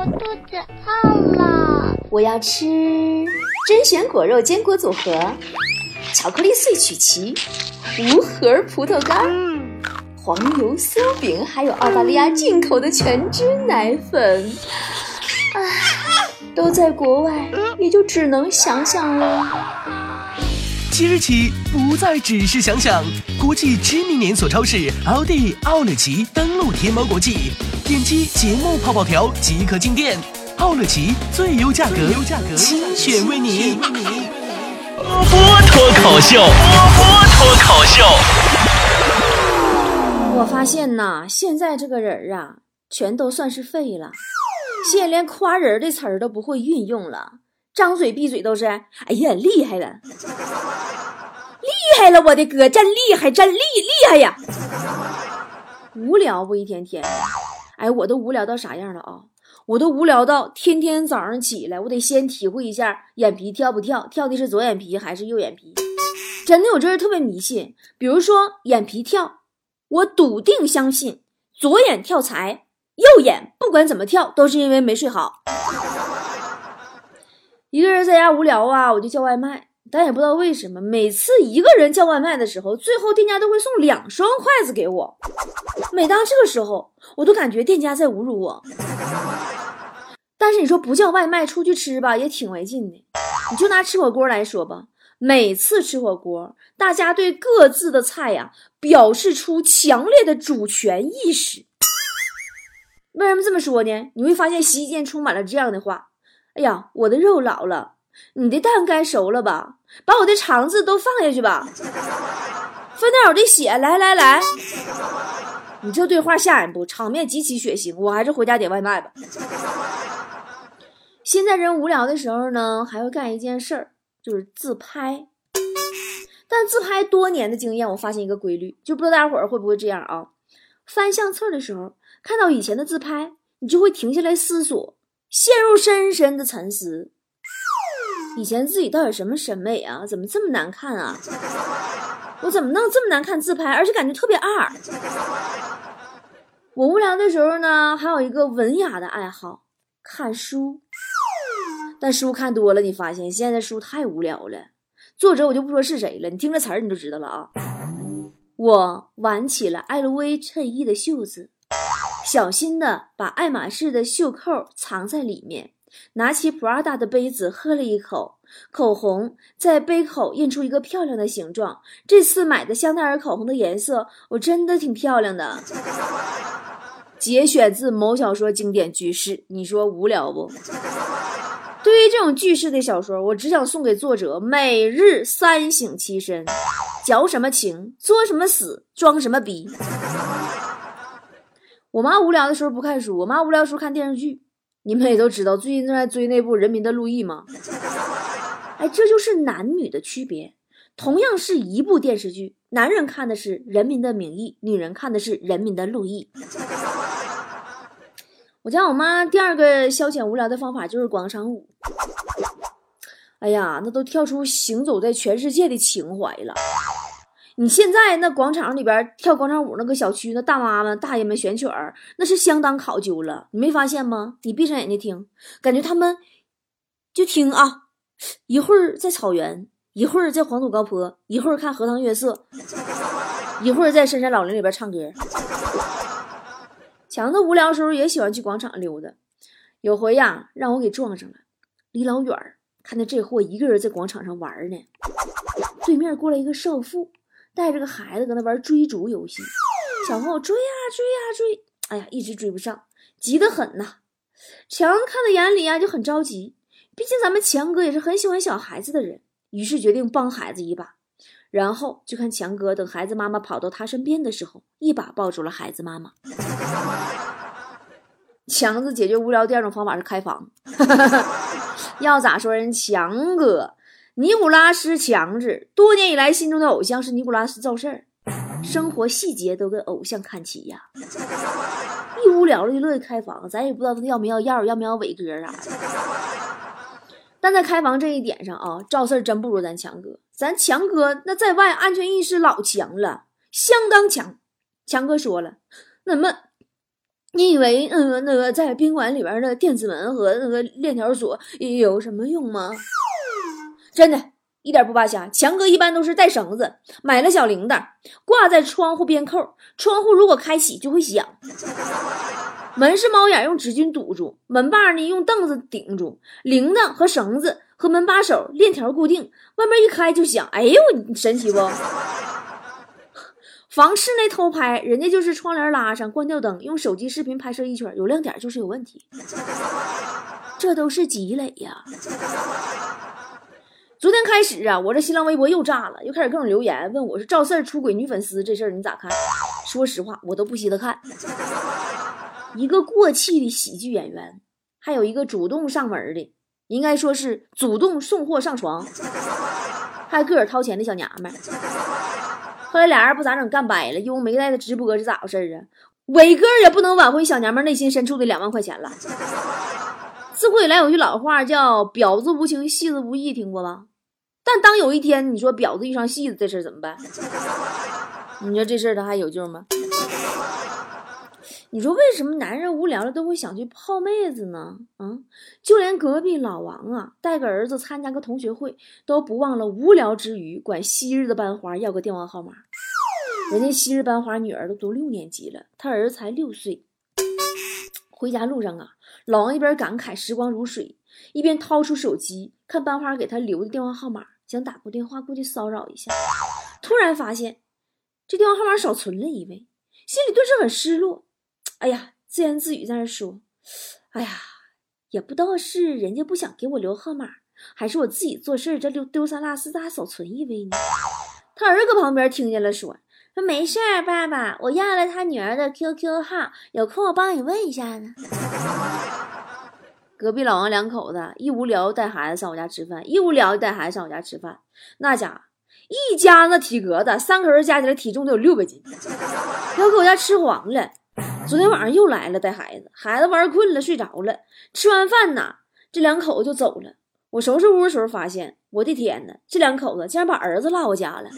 我肚子饿了，我要吃甄选果肉坚果组合、巧克力碎曲奇、无核葡萄干、黄油酥饼，还有澳大利亚进口的全脂奶粉。啊，都在国外，也就只能想想了。即日起，不再只是想想，国际知名连锁超市奥迪奥乐奇登陆天猫国际，点击节目泡泡条即可进店。奥乐奇最优价格，精选为你。波波脱口秀，波波脱口秀。我发现呐，现在这个人啊，全都算是废了，现在连夸人的词儿都不会运用了，张嘴闭嘴都是“哎呀，厉害了，厉害了，我的哥，真厉害，真厉厉害呀！”无聊不一天天，哎，我都无聊到啥样了啊？我都无聊到天天早上起来，我得先体会一下眼皮跳不跳，跳的是左眼皮还是右眼皮。真的，我这人特别迷信，比如说眼皮跳，我笃定相信左眼跳财，右眼不管怎么跳都是因为没睡好。一个人在家无聊啊，我就叫外卖，但也不知道为什么，每次一个人叫外卖的时候，最后店家都会送两双筷子给我。每当这个时候，我都感觉店家在侮辱我。但是你说不叫外卖出去吃吧，也挺没劲的。你就拿吃火锅来说吧，每次吃火锅，大家对各自的菜呀表示出强烈的主权意识。为什么这么说呢？你会发现席间充满了这样的话：“哎呀，我的肉老了，你的蛋该熟了吧？把我的肠子都放下去吧，分点我的血，来来来。”你这对话吓人不？场面极其血腥，我还是回家点外卖吧。现在人无聊的时候呢，还会干一件事儿，就是自拍。但自拍多年的经验，我发现一个规律，就不知道大家伙儿会不会这样啊？翻相册的时候，看到以前的自拍，你就会停下来思索，陷入深深的沉思。以前自己到底什么审美啊？怎么这么难看啊？我怎么弄这么难看自拍，而且感觉特别二？我无聊的时候呢，还有一个文雅的爱好，看书。但书看多了，你发现现在书太无聊了。作者我就不说是谁了，你听这词儿你就知道了啊。我挽起了 LV 衬衣的袖子，小心的把爱马仕的袖扣藏在里面，拿起 Prada 的杯子喝了一口，口红在杯口印出一个漂亮的形状。这次买的香奈儿口红的颜色，我真的挺漂亮的。节选自某小说经典句式，你说无聊不？对于这种句式的小说，我只想送给作者：每日三省其身，矫什么情，作什么死，装什么逼。我妈无聊的时候不看书，我妈无聊的时候看电视剧。你们也都知道，最近正在追那部《人民的路易》吗？哎，这就是男女的区别。同样是一部电视剧，男人看的是《人民的名义》，女人看的是《人民的路易》。我家我妈第二个消遣无聊的方法就是广场舞。哎呀，那都跳出行走在全世界的情怀了。你现在那广场里边跳广场舞，那个小区那大妈们、大爷们选曲儿，那是相当考究了。你没发现吗？你闭上眼睛听，感觉他们就听啊，一会儿在草原，一会儿在黄土高坡，一会儿看荷塘月色，一会儿在深山老林里边唱歌。强子无聊的时候也喜欢去广场溜达，有回呀让我给撞上了，离老远看见这货一个人在广场上玩呢，对面过来一个少妇，带着个孩子搁那玩追逐游戏，小朋友追呀追呀追，哎呀一直追不上，急得很呐。强子看在眼里呀就很着急，毕竟咱们强哥也是很喜欢小孩子的人，于是决定帮孩子一把。然后就看强哥等孩子妈妈跑到他身边的时候，一把抱住了孩子妈妈。强子解决无聊第二种方法是开房，要咋说人强哥，尼古拉斯强子多年以来心中的偶像是尼古拉斯赵四儿，生活细节都跟偶像看齐呀。一无聊了就乐意开房，咱也不知道他要没要药，要没要伟哥啥的。但在开房这一点上啊，赵四真不如咱强哥。咱强哥那在外安全意识老强了，相当强。强哥说了，那么你以为嗯那个在宾馆里边的电子门和那个链条锁有什么用吗？真的，一点不扒瞎。强哥一般都是带绳子，买了小铃铛挂在窗户边扣，窗户如果开启就会响。门是猫眼用纸巾堵住，门把呢用凳子顶住，铃铛和绳子和门把手链条固定，外面一开就响。哎呦，神奇不？房室内偷拍，人家就是窗帘拉上，关掉灯，用手机视频拍摄一圈，有亮点就是有问题，这都是积累呀。昨天开始啊，我这新浪微博又炸了，又开始各种留言问我是赵四出轨女粉丝这事儿你咋看？说实话，我都不稀得看。一个过气的喜剧演员，还有一个主动上门的，应该说是主动送货上床，还个儿掏钱的小娘们。后来俩人不咋整，干掰了，因为没带他直播是咋回事啊？伟哥也不能挽回小娘们内心深处的两万块钱了。自古以来有句老话叫“婊子无情，戏子无义”，听过吧？但当有一天你说婊子遇上戏子，这事怎么办？你说这事儿他还有救吗？你说为什么男人无聊了都会想去泡妹子呢？啊，就连隔壁老王啊，带个儿子参加个同学会，都不忘了无聊之余管昔日的班花要个电话号码。人家昔日班花女儿都读六年级了，他儿子才六岁。回家路上啊，老王一边感慨时光如水，一边掏出手机看班花给他留的电话号码，想打过电话过去骚扰一下。突然发现这电话号码少存了一位，心里顿时很失落。哎呀，自言自语在那说：“哎呀，也不知道是人家不想给我留号码，还是我自己做事这丢丢三落四咋少存一位呢？”他儿子搁旁边听见了，说。说没事儿，爸爸，我要了他女儿的 QQ 号，有空我帮你问一下呢。隔壁老王两口子一无聊带孩子上我家吃饭，一无聊就带孩子上我家吃饭，那家一家那体格子，三口人加起来体重都有六百斤，要搁我家吃黄了。昨天晚上又来了带孩子，孩子玩困了睡着了，吃完饭呢，这两口子就走了。我收拾屋的时候发现，我的天呐，这两口子竟然把儿子落我家了。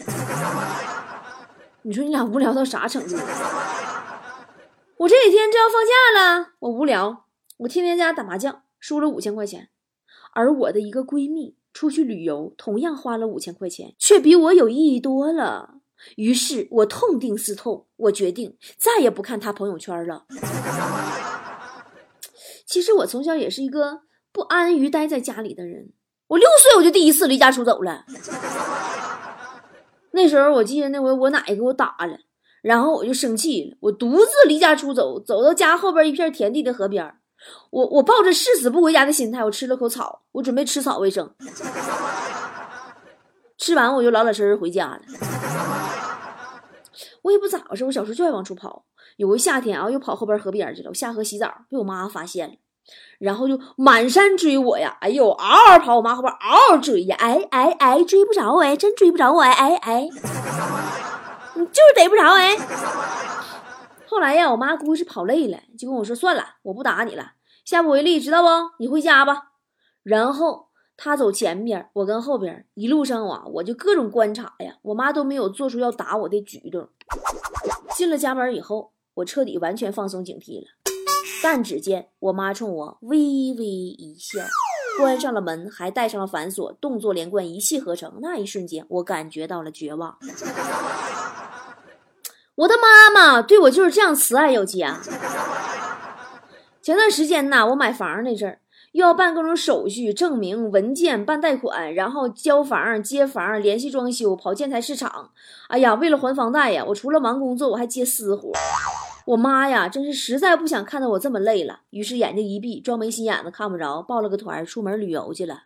你说你俩无聊到啥程度？我这几天正要放假了，我无聊，我天天在家打麻将，输了五千块钱。而我的一个闺蜜出去旅游，同样花了五千块钱，却比我有意义多了。于是我痛定思痛，我决定再也不看他朋友圈了。其实我从小也是一个不安于待在家里的人，我六岁我就第一次离家出走了。那时候我记得那回我奶给我打了，然后我就生气了，我独自离家出走，走到家后边一片田地的河边我我抱着誓死不回家的心态，我吃了口草，我准备吃草为生。吃完我就老老实实回家了。我也不咋回事，我小时候就爱往出跑。有个夏天啊，又跑后边河边去了，我下河洗澡，被我妈发现了。然后就满山追我呀！哎呦，嗷嗷跑，我妈后边嗷嗷追呀！哎哎哎，追不着哎，真追不着我哎哎哎，你 就是逮不着哎。后来呀，我妈估计是跑累了，就跟我说：“算了，我不打你了，下不为例，知道不？你回家吧。”然后他走前边，我跟后边，一路上啊，我就各种观察呀，我妈都没有做出要打我的举动。进了家门以后，我彻底完全放松警惕了。但只见我妈冲我微微一笑，关上了门，还带上了反锁，动作连贯，一气呵成。那一瞬间，我感觉到了绝望。我的妈妈对我就是这样慈爱有加。前段时间呐，我买房那阵儿，又要办各种手续、证明、文件、办贷款，然后交房、接房、联系装修、跑建材市场。哎呀，为了还房贷呀，我除了忙工作，我还接私活。我妈呀，真是实在不想看到我这么累了，于是眼睛一闭，装没心眼子，看不着，报了个团，出门旅游去了。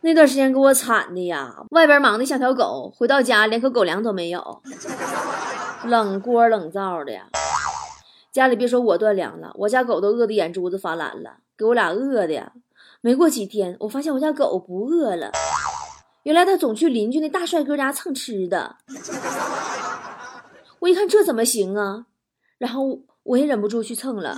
那段时间给我惨的呀，外边忙的像条狗，回到家连口狗粮都没有，冷锅冷灶的呀。家里别说我断粮了，我家狗都饿得眼珠子发蓝了，给我俩饿的呀。没过几天，我发现我家狗不饿了，原来它总去邻居那大帅哥家蹭吃的。我一看这怎么行啊，然后我也忍不住去蹭了。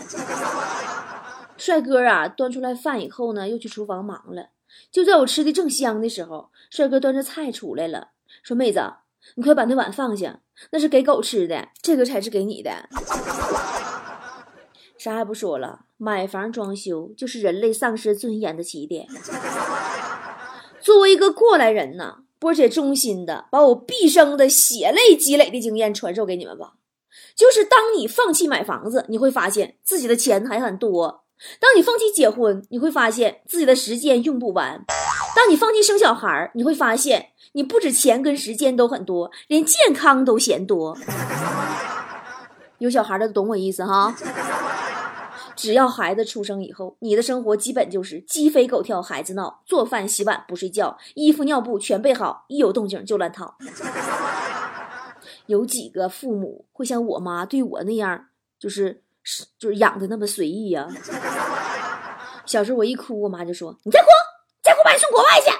帅哥啊，端出来饭以后呢，又去厨房忙了。就在我吃的正香的时候，帅哥端着菜出来了，说：“妹子，你快把那碗放下，那是给狗吃的，这个才是给你的。”啥也不说了，买房装修就是人类丧失尊严的起点。作为一个过来人呢，波姐衷心的把我毕生的血泪积累的经验传授给你们吧。就是当你放弃买房子，你会发现自己的钱还很多；当你放弃结婚，你会发现自己的时间用不完；当你放弃生小孩，你会发现你不止钱跟时间都很多，连健康都嫌多。有小孩的懂我意思哈。只要孩子出生以后，你的生活基本就是鸡飞狗跳，孩子闹，做饭洗碗不睡觉，衣服尿布全备好，一有动静就乱套。有几个父母会像我妈对我那样，就是就是养的那么随意呀？小时候我一哭，我妈就说：“你再哭，再哭把你送国外去。”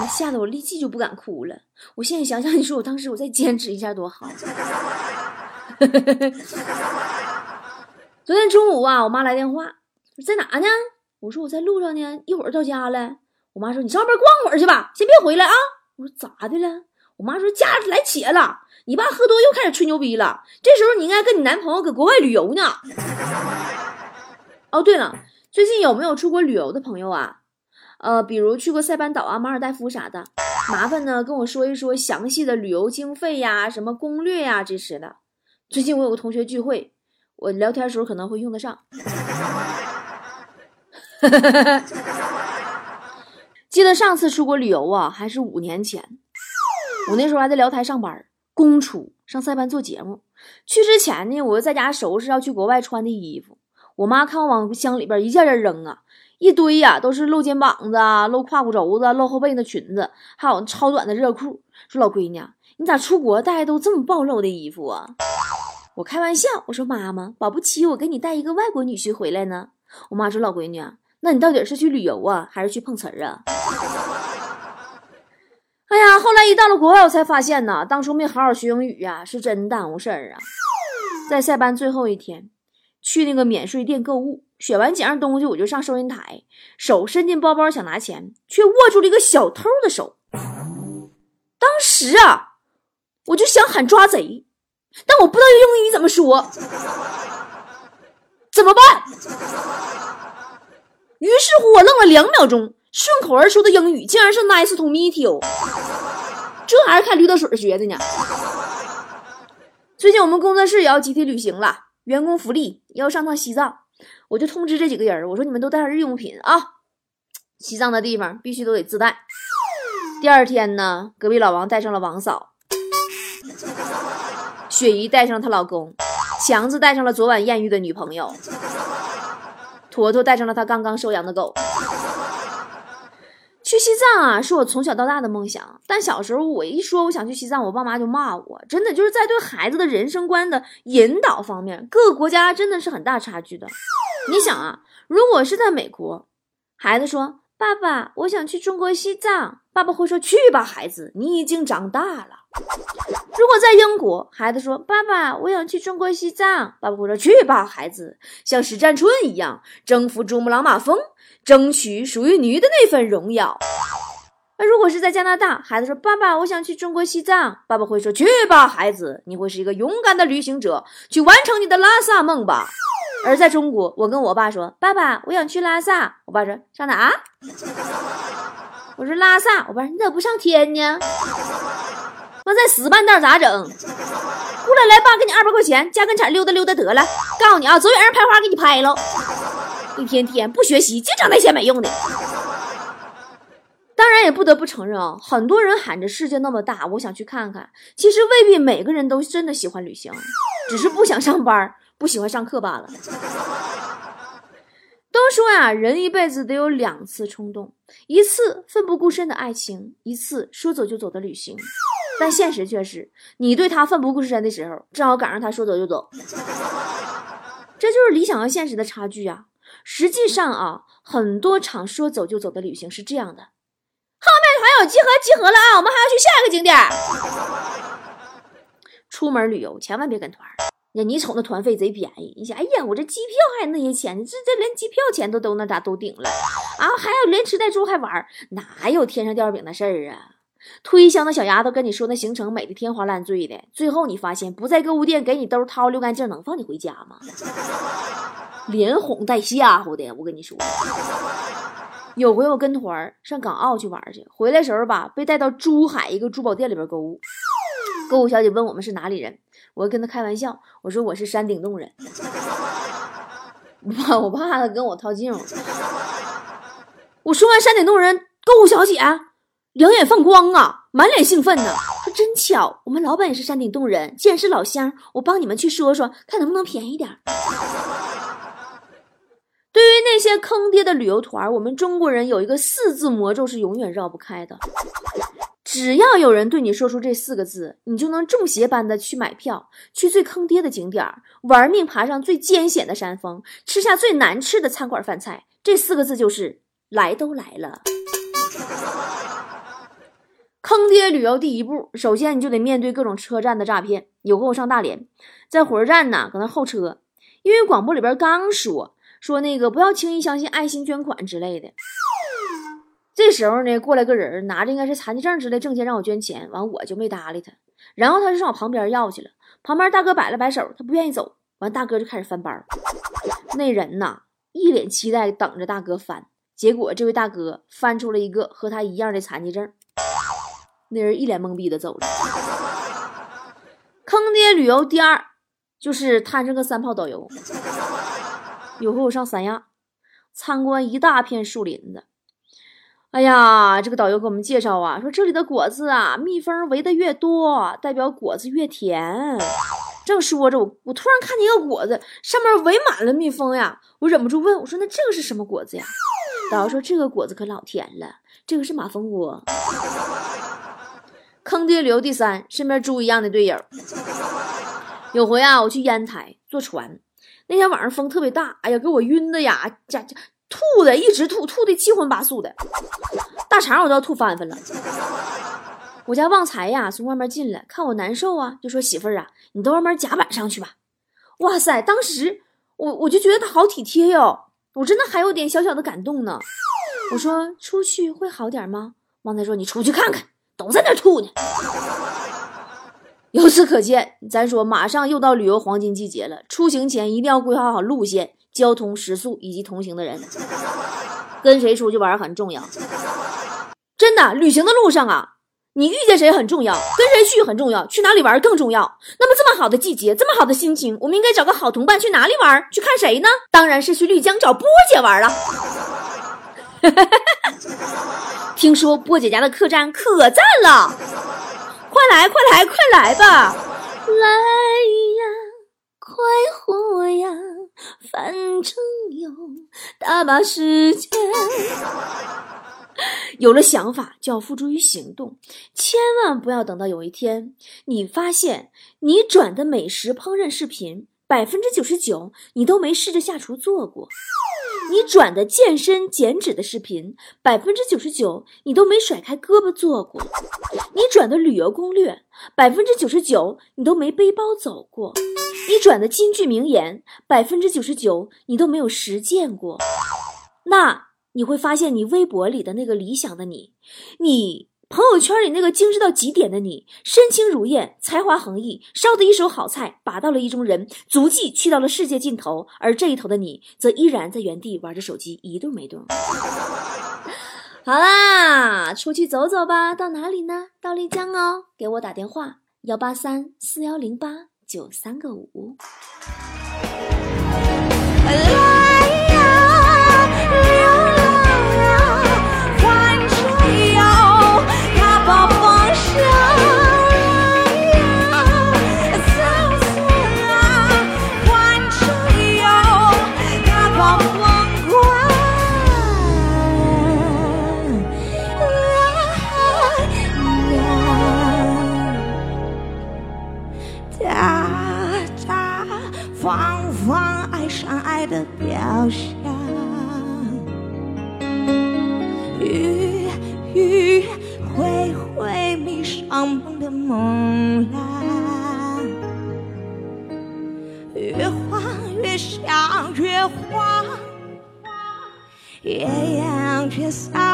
你吓得我立即就不敢哭了。我现在想想，你说我当时我再坚持一下多好。昨天中午啊，我妈来电话，在哪呢？我说我在路上呢，一会儿到家了。我妈说你上外边逛会儿去吧，先别回来啊。我说咋的了？我妈说家来且了，你爸喝多又开始吹牛逼了。这时候你应该跟你男朋友搁国外旅游呢。哦，对了，最近有没有出国旅游的朋友啊？呃，比如去过塞班岛啊、马尔代夫啥的，麻烦呢跟我说一说详细的旅游经费呀、什么攻略呀这些的。最近我有个同学聚会。我聊天时候可能会用得上。记得上次出国旅游啊，还是五年前。我那时候还在辽台上班，公出上塞班做节目。去之前呢，我就在家收拾要去国外穿的衣服。我妈看我往箱里边一件件扔啊，一堆呀，都是露肩膀子、露胯骨轴子、露后背的裙子，还有超短的热裤。说老闺女，你咋出国带都这么暴露的衣服啊？我开玩笑，我说妈妈，保不齐我给你带一个外国女婿回来呢。我妈说老闺女啊，那你到底是去旅游啊，还是去碰瓷儿啊？哎呀，后来一到了国外，我才发现呢，当初没好好学英语呀，是真耽误事儿啊。在塞班最后一天，去那个免税店购物，选完几样东西，我就上收银台，手伸进包包想拿钱，却握住了一个小偷的手。当时啊，我就想喊抓贼。但我不知道用英语怎么说，怎么办？于是乎，我愣了两秒钟，顺口而出的英语竟然是 “Nice to meet you”，这还是看驴得水学的呢。最近我们工作室也要集体旅行了，员工福利要上趟西藏，我就通知这几个人，我说你们都带上日用品啊，西藏的地方必须都得自带。第二天呢，隔壁老王带上了王嫂。雪姨带上她老公，强子带上了昨晚艳遇的女朋友，坨坨带上了他刚刚收养的狗。去西藏啊，是我从小到大的梦想。但小时候我一说我想去西藏，我爸妈就骂我。真的就是在对孩子的人生观的引导方面，各个国家真的是很大差距的。你想啊，如果是在美国，孩子说：“爸爸，我想去中国西藏。”爸爸会说：“去吧，孩子，你已经长大了。”如果在英国，孩子说：“爸爸，我想去中国西藏。”爸爸会说：“去吧，孩子，像史占春一样征服珠穆朗玛峰，争取属于你的那份荣耀。”那如果是在加拿大，孩子说：“爸爸，我想去中国西藏。”爸爸会说：“去吧，孩子，你会是一个勇敢的旅行者，去完成你的拉萨梦吧。”而在中国，我跟我爸说：“爸爸，我想去拉萨。”我爸说：“上哪？”我说：“拉萨。”我爸说：“你咋不上天呢？”那再死半道咋整？过来来，爸给你二百块钱，加跟前溜达溜达得了。告诉你啊，走远让拍花给你拍了。一天天不学习，净整那些没用的。当然也不得不承认啊，很多人喊着世界那么大，我想去看看。其实未必每个人都真的喜欢旅行，只是不想上班，不喜欢上课罢了。都说呀，人一辈子得有两次冲动：一次奋不顾身的爱情，一次说走就走的旅行。但现实却是，你对他奋不顾身的时候，正好赶上他说走就走。这就是理想和现实的差距啊！实际上啊，很多场说走就走的旅行是这样的：后面团友集合集合了啊，我们还要去下一个景点。出门旅游千万别跟团，那你瞅那团费贼便宜，你想，哎呀，我这机票还那些钱，这这连机票钱都都那咋都顶了啊？还要连吃带住还玩，哪有天上掉饼的事儿啊？推销那小丫头跟你说那行程美的天花乱坠的，最后你发现不在购物店给你兜掏溜干净，能放你回家吗？连哄带吓唬的。我跟你说，有回我跟团上港澳去玩去，回来时候吧，被带到珠海一个珠宝店里边购物。购物小姐问我们是哪里人，我跟她开玩笑，我说我是山顶洞人。我怕我怕她跟我套近乎。我说完山顶洞人，购物小姐两眼放光啊，满脸兴奋呢，说真巧，我们老板也是山顶洞人，既然是老乡，我帮你们去说说，看能不能便宜点。对于那些坑爹的旅游团，我们中国人有一个四字魔咒是永远绕不开的。只要有人对你说出这四个字，你就能中邪般的去买票，去最坑爹的景点玩命爬上最艰险的山峰，吃下最难吃的餐馆饭菜。这四个字就是“来都来了”。坑爹旅游第一步，首先你就得面对各种车站的诈骗。有回我上大连，在火车站呢，搁那候车，因为广播里边刚说说那个不要轻易相信爱心捐款之类的。这时候呢，过来个人拿着应该是残疾证之类证件让我捐钱，完我就没搭理他。然后他就上我旁边要去了，旁边大哥摆了摆手，他不愿意走。完大哥就开始翻包，那人呐一脸期待等着大哥翻，结果这位大哥翻出了一个和他一样的残疾证，那人一脸懵逼的走了。坑爹旅游第二就是摊上个三炮导游。有回我上三亚参观一大片树林子。哎呀，这个导游给我们介绍啊，说这里的果子啊，蜜蜂围的越多，代表果子越甜。正说着，我我突然看见一个果子，上面围满了蜜蜂呀！我忍不住问我说：“那这个是什么果子呀？”导游说：“这个果子可老甜了，这个是马蜂窝。”坑爹旅游第三，身边猪一样的队友。有回啊，我去烟台坐船，那天晚上风特别大，哎呀，给我晕的呀，这这。吐的一直吐，吐的七荤八素的，大肠我都要吐翻翻了。我家旺财呀从外面进来，看我难受啊，就说媳妇儿啊，你到外面甲板上去吧。哇塞，当时我我就觉得他好体贴哟，我真的还有点小小的感动呢。我说出去会好点吗？旺财说你出去看看，都在那吐呢。由此可见，咱说马上又到旅游黄金季节了，出行前一定要规划好路线。交通时速以及同行的人，跟谁出去玩很重要。真的，旅行的路上啊，你遇见谁很重要，跟谁去很重要，去哪里玩更重要。那么这么好的季节，这么好的心情，我们应该找个好同伴去哪里玩？去看谁呢？当然是去丽江找波姐玩了。听说波姐家的客栈可赞了，快来快来快来吧！来呀，快活呀！反正有大把时间，有了想法就要付诸于行动，千万不要等到有一天你发现你转的美食烹饪视频百分之九十九你都没试着下厨做过，你转的健身减脂的视频百分之九十九你都没甩开胳膊做过，你转的旅游攻略百分之九十九你都没背包走过。你转的金句名言，百分之九十九你都没有实践过，那你会发现，你微博里的那个理想的你，你朋友圈里那个精致到极点的你，身轻如燕，才华横溢，烧的一手好菜，把到了意中人，足迹去到了世界尽头，而这一头的你，则依然在原地玩着手机，一动没动。好啦，出去走走吧，到哪里呢？到丽江哦，给我打电话，幺八三四幺零八。九三个五。雨挥挥迷上梦的梦蓝，越慌越想越慌，越痒越想。